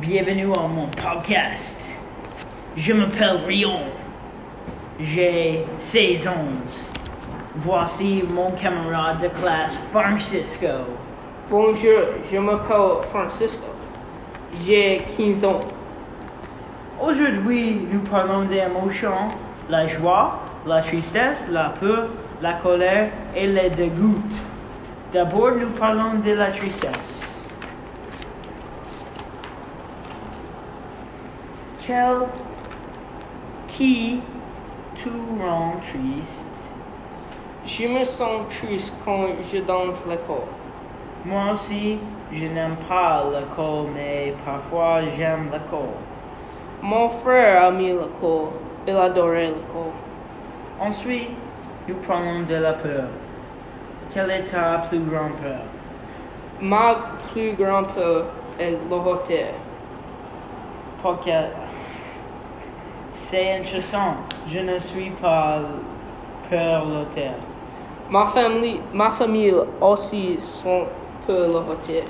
Bienvenue à mon podcast. Je m'appelle Rion. J'ai 16 ans. Voici mon camarade de classe Francisco. Bonjour, je m'appelle Francisco. J'ai 15 ans. Aujourd'hui, nous parlons des émotions, la joie, la tristesse, la peur, la colère et le dégoût. D'abord, nous parlons de la tristesse. Quel qui te rend triste? Je me sens triste quand je danse l'école. Moi aussi, je n'aime pas l'école, mais parfois j'aime l'école. Mon frère a mis l'école. Il adorait l'école. Ensuite, nous parlons de la peur. Quelle est ta plus grande peur? Ma plus grande peur est le hôtel. Parce que c'est intéressant. Je ne suis pas peur l'hôtel. Ma famille, ma famille aussi sont pour hôtel.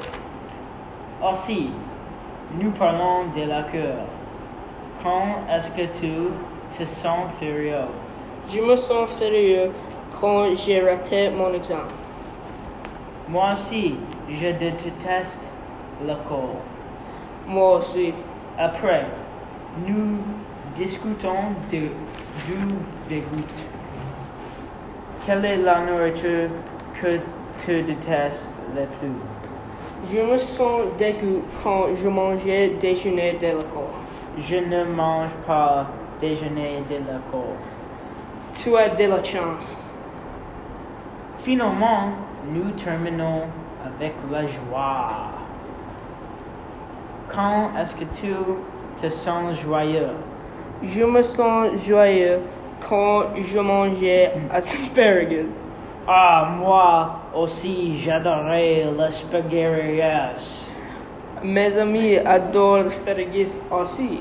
Aussi, nous parlons de la cœur. Quand est-ce que tu te sens furieux? Je me sens furieux quand j'ai raté mon examen. Moi aussi, je déteste l'école. Moi aussi. Après, nous discutons de, du dégoût. Quelle est la nourriture que tu détestes le plus? Je me sens dégoût quand je mangeais déjeuner de l'école. Je ne mange pas déjeuner de l'école. Tu as de la chance. Finalement, nous terminons avec la joie. Quand est-ce que tu te sens joyeux? Je me sens joyeux quand je mangeais asparagus. Ah, moi aussi, j'adorais spaghetti. Mes amis adorent l'asparagus aussi.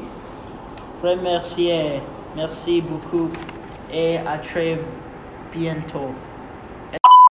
Remercier, merci beaucoup et à très bientôt.